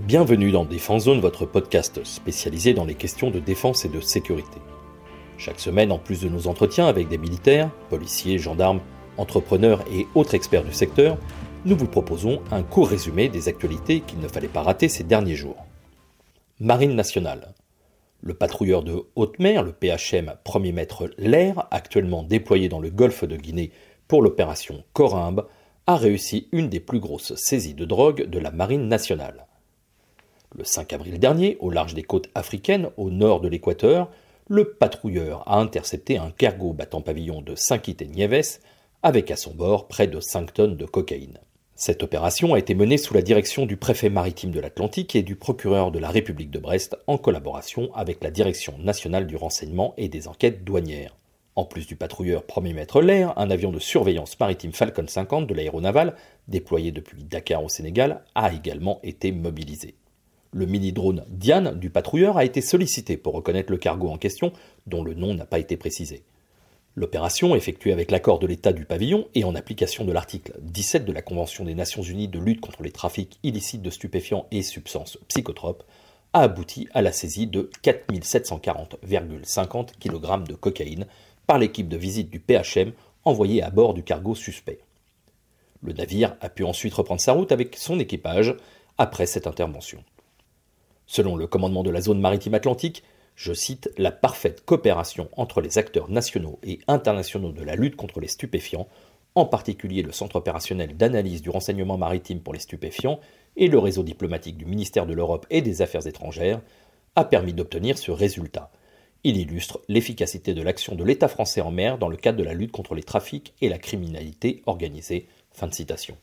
Bienvenue dans Défense Zone, votre podcast spécialisé dans les questions de défense et de sécurité. Chaque semaine, en plus de nos entretiens avec des militaires, policiers, gendarmes, entrepreneurs et autres experts du secteur, nous vous proposons un court résumé des actualités qu'il ne fallait pas rater ces derniers jours. Marine nationale. Le patrouilleur de haute mer, le PHM Premier Maître L'air, actuellement déployé dans le golfe de Guinée pour l'opération Corimbe, a réussi une des plus grosses saisies de drogue de la Marine nationale. Le 5 avril dernier, au large des côtes africaines, au nord de l'équateur, le patrouilleur a intercepté un cargo battant pavillon de Saint-Kitts-et-Niévès avec à son bord près de 5 tonnes de cocaïne. Cette opération a été menée sous la direction du préfet maritime de l'Atlantique et du procureur de la République de Brest en collaboration avec la Direction nationale du renseignement et des enquêtes douanières. En plus du patrouilleur premier maître l'air, un avion de surveillance maritime Falcon 50 de l'aéronaval, déployé depuis Dakar au Sénégal, a également été mobilisé. Le mini-drone Diane du patrouilleur a été sollicité pour reconnaître le cargo en question, dont le nom n'a pas été précisé. L'opération, effectuée avec l'accord de l'État du pavillon et en application de l'article 17 de la Convention des Nations Unies de lutte contre les trafics illicites de stupéfiants et substances psychotropes, a abouti à la saisie de 4740,50 kg de cocaïne par l'équipe de visite du PHM envoyée à bord du cargo suspect. Le navire a pu ensuite reprendre sa route avec son équipage après cette intervention. Selon le commandement de la zone maritime atlantique, je cite, la parfaite coopération entre les acteurs nationaux et internationaux de la lutte contre les stupéfiants, en particulier le Centre opérationnel d'analyse du renseignement maritime pour les stupéfiants et le réseau diplomatique du ministère de l'Europe et des Affaires étrangères, a permis d'obtenir ce résultat. Il illustre l'efficacité de l'action de l'État français en mer dans le cadre de la lutte contre les trafics et la criminalité organisée. Fin de citation.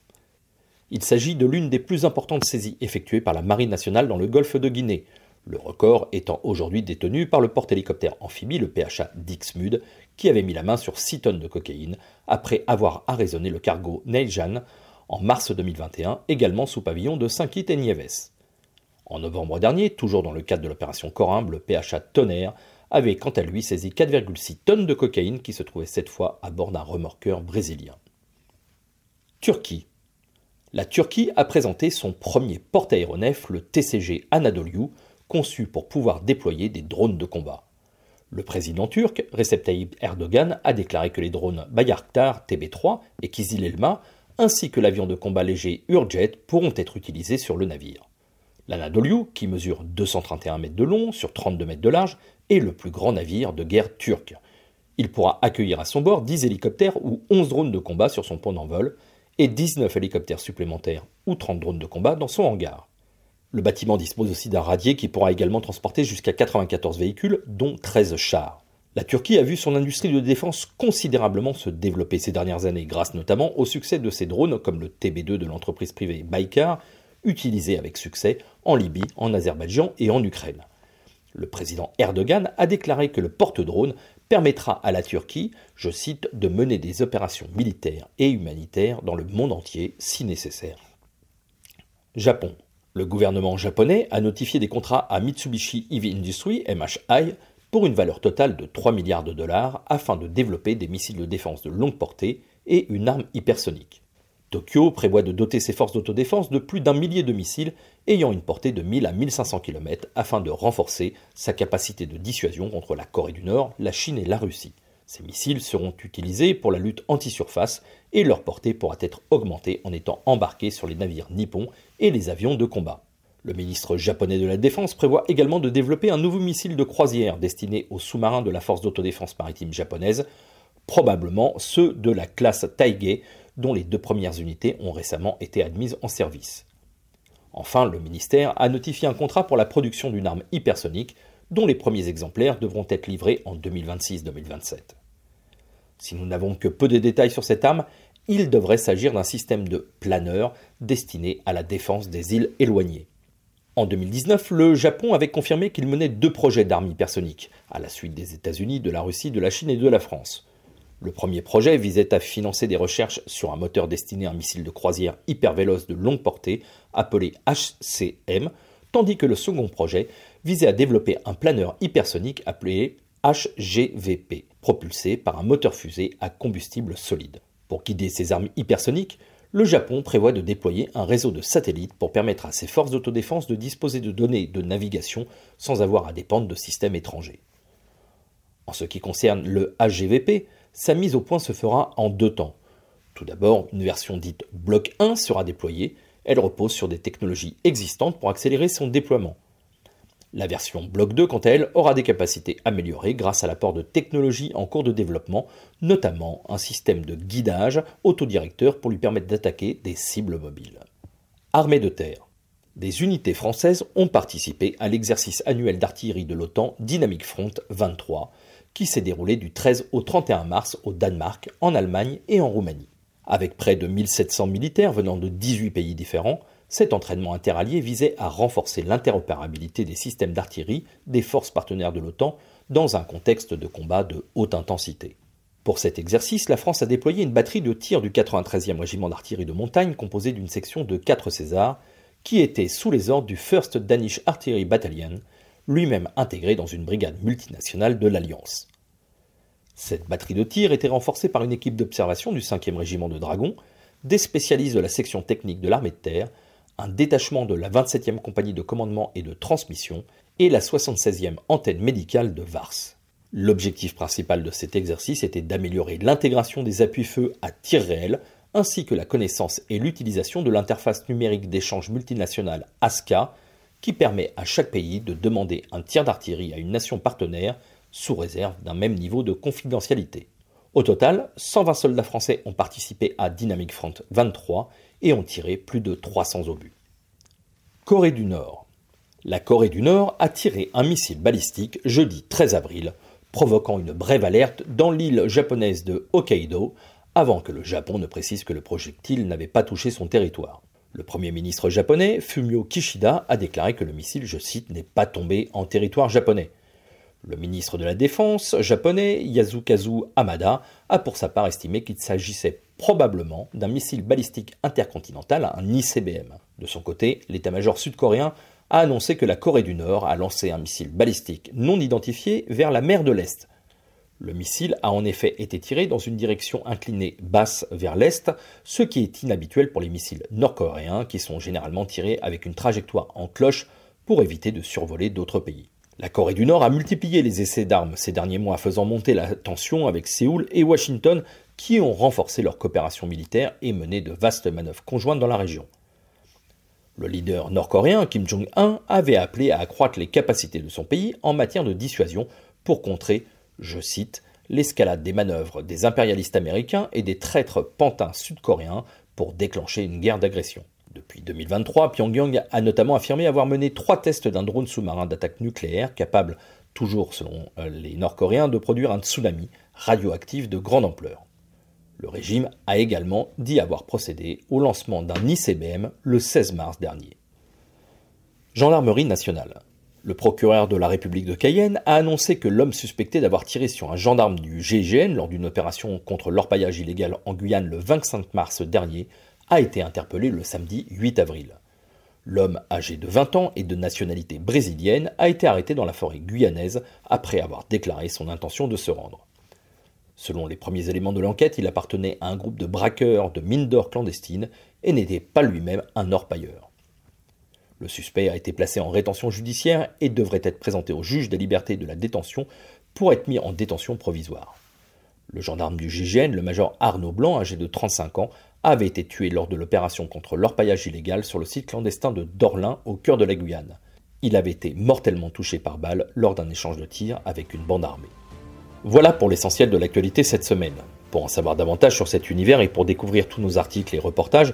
Il s'agit de l'une des plus importantes saisies effectuées par la Marine nationale dans le golfe de Guinée, le record étant aujourd'hui détenu par le porte-hélicoptère amphibie, le PHA Dixmude, qui avait mis la main sur 6 tonnes de cocaïne après avoir arraisonné le cargo Neijan en mars 2021, également sous pavillon de Saint-Kitts et Niévès. En novembre dernier, toujours dans le cadre de l'opération Corimbe, le PHA Tonnerre avait quant à lui saisi 4,6 tonnes de cocaïne qui se trouvait cette fois à bord d'un remorqueur brésilien. Turquie. La Turquie a présenté son premier porte-aéronef, le TCG Anadolu, conçu pour pouvoir déployer des drones de combat. Le président turc, Recep Tayyip Erdogan, a déclaré que les drones Bayraktar TB3 et Kizil Elma, ainsi que l'avion de combat léger Urjet, pourront être utilisés sur le navire. L'Anadolu, qui mesure 231 mètres de long sur 32 mètres de large, est le plus grand navire de guerre turc. Il pourra accueillir à son bord 10 hélicoptères ou 11 drones de combat sur son pont d'envol, et 19 hélicoptères supplémentaires ou 30 drones de combat dans son hangar. Le bâtiment dispose aussi d'un radier qui pourra également transporter jusqu'à 94 véhicules, dont 13 chars. La Turquie a vu son industrie de défense considérablement se développer ces dernières années, grâce notamment au succès de ses drones comme le TB2 de l'entreprise privée Baykar, utilisé avec succès en Libye, en Azerbaïdjan et en Ukraine. Le président Erdogan a déclaré que le porte-drone permettra à la Turquie, je cite, de mener des opérations militaires et humanitaires dans le monde entier si nécessaire. Japon. Le gouvernement japonais a notifié des contrats à Mitsubishi Heavy Industries, MHI, pour une valeur totale de 3 milliards de dollars afin de développer des missiles de défense de longue portée et une arme hypersonique. Tokyo prévoit de doter ses forces d'autodéfense de plus d'un millier de missiles ayant une portée de 1000 à 1500 km afin de renforcer sa capacité de dissuasion contre la Corée du Nord, la Chine et la Russie. Ces missiles seront utilisés pour la lutte anti-surface et leur portée pourra être augmentée en étant embarqués sur les navires nippons et les avions de combat. Le ministre japonais de la Défense prévoit également de développer un nouveau missile de croisière destiné aux sous-marins de la force d'autodéfense maritime japonaise, probablement ceux de la classe Taige dont les deux premières unités ont récemment été admises en service. Enfin, le ministère a notifié un contrat pour la production d'une arme hypersonique dont les premiers exemplaires devront être livrés en 2026-2027. Si nous n'avons que peu de détails sur cette arme, il devrait s'agir d'un système de planeur destiné à la défense des îles éloignées. En 2019, le Japon avait confirmé qu'il menait deux projets d'armes hypersoniques, à la suite des États-Unis, de la Russie, de la Chine et de la France. Le premier projet visait à financer des recherches sur un moteur destiné à un missile de croisière hyper véloce de longue portée appelé HCM, tandis que le second projet visait à développer un planeur hypersonique appelé HGVP, propulsé par un moteur fusée à combustible solide. Pour guider ces armes hypersoniques, le Japon prévoit de déployer un réseau de satellites pour permettre à ses forces d'autodéfense de disposer de données de navigation sans avoir à dépendre de systèmes étrangers. En ce qui concerne le HGVP, sa mise au point se fera en deux temps. Tout d'abord, une version dite Bloc 1 sera déployée. Elle repose sur des technologies existantes pour accélérer son déploiement. La version Bloc 2, quant à elle, aura des capacités améliorées grâce à l'apport de technologies en cours de développement, notamment un système de guidage autodirecteur pour lui permettre d'attaquer des cibles mobiles. Armée de terre. Des unités françaises ont participé à l'exercice annuel d'artillerie de l'OTAN Dynamic Front 23, qui s'est déroulé du 13 au 31 mars au Danemark, en Allemagne et en Roumanie. Avec près de 1700 militaires venant de 18 pays différents, cet entraînement interallié visait à renforcer l'interopérabilité des systèmes d'artillerie des forces partenaires de l'OTAN dans un contexte de combat de haute intensité. Pour cet exercice, la France a déployé une batterie de tir du 93e régiment d'artillerie de montagne composée d'une section de 4 Césars qui était sous les ordres du 1st Danish Artillery Battalion, lui-même intégré dans une brigade multinationale de l'Alliance. Cette batterie de tir était renforcée par une équipe d'observation du 5e régiment de dragons, des spécialistes de la section technique de l'armée de terre, un détachement de la 27e compagnie de commandement et de transmission et la 76e antenne médicale de Vars. L'objectif principal de cet exercice était d'améliorer l'intégration des appuis-feu à tir réel ainsi que la connaissance et l'utilisation de l'interface numérique d'échange multinational ASCA qui permet à chaque pays de demander un tir d'artillerie à une nation partenaire sous réserve d'un même niveau de confidentialité. Au total, 120 soldats français ont participé à Dynamic Front 23 et ont tiré plus de 300 obus. Corée du Nord. La Corée du Nord a tiré un missile balistique jeudi 13 avril, provoquant une brève alerte dans l'île japonaise de Hokkaido, avant que le Japon ne précise que le projectile n'avait pas touché son territoire. Le Premier ministre japonais, Fumio Kishida, a déclaré que le missile, je cite, n'est pas tombé en territoire japonais. Le ministre de la Défense japonais, Yasukazu Hamada, a pour sa part estimé qu'il s'agissait probablement d'un missile balistique intercontinental, un ICBM. De son côté, l'état-major sud-coréen a annoncé que la Corée du Nord a lancé un missile balistique non identifié vers la mer de l'Est. Le missile a en effet été tiré dans une direction inclinée basse vers l'Est, ce qui est inhabituel pour les missiles nord-coréens qui sont généralement tirés avec une trajectoire en cloche pour éviter de survoler d'autres pays. La Corée du Nord a multiplié les essais d'armes ces derniers mois, faisant monter la tension avec Séoul et Washington, qui ont renforcé leur coopération militaire et mené de vastes manœuvres conjointes dans la région. Le leader nord-coréen Kim Jong-un avait appelé à accroître les capacités de son pays en matière de dissuasion pour contrer, je cite, l'escalade des manœuvres des impérialistes américains et des traîtres pantins sud-coréens pour déclencher une guerre d'agression. Depuis 2023, Pyongyang a notamment affirmé avoir mené trois tests d'un drone sous-marin d'attaque nucléaire capable, toujours selon euh, les Nord-Coréens, de produire un tsunami radioactif de grande ampleur. Le régime a également dit avoir procédé au lancement d'un ICBM le 16 mars dernier. Gendarmerie nationale. Le procureur de la République de Cayenne a annoncé que l'homme suspecté d'avoir tiré sur un gendarme du GIGN lors d'une opération contre l'orpaillage illégal en Guyane le 25 mars dernier a été interpellé le samedi 8 avril. L'homme âgé de 20 ans et de nationalité brésilienne a été arrêté dans la forêt guyanaise après avoir déclaré son intention de se rendre. Selon les premiers éléments de l'enquête, il appartenait à un groupe de braqueurs de mines d'or clandestines et n'était pas lui-même un orpailleur. Le suspect a été placé en rétention judiciaire et devrait être présenté au juge des libertés de la détention pour être mis en détention provisoire. Le gendarme du GIGN, le major Arnaud Blanc, âgé de 35 ans, avait été tué lors de l'opération contre l'orpaillage illégal sur le site clandestin de Dorlin au cœur de la Guyane. Il avait été mortellement touché par balle lors d'un échange de tirs avec une bande armée. Voilà pour l'essentiel de l'actualité cette semaine. Pour en savoir davantage sur cet univers et pour découvrir tous nos articles et reportages,